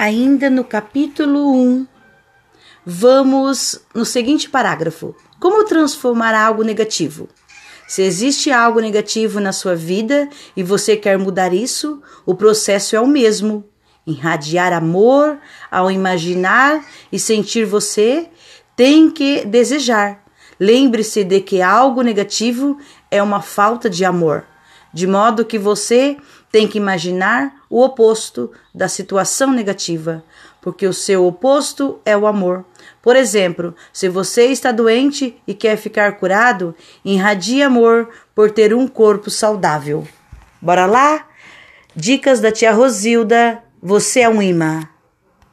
Ainda no capítulo 1, vamos no seguinte parágrafo: Como transformar algo negativo? Se existe algo negativo na sua vida e você quer mudar isso, o processo é o mesmo. Irradiar amor ao imaginar e sentir você tem que desejar. Lembre-se de que algo negativo é uma falta de amor, de modo que você tem que imaginar o oposto da situação negativa, porque o seu oposto é o amor. Por exemplo, se você está doente e quer ficar curado, irradie amor por ter um corpo saudável. Bora lá? Dicas da tia Rosilda. Você é um imã.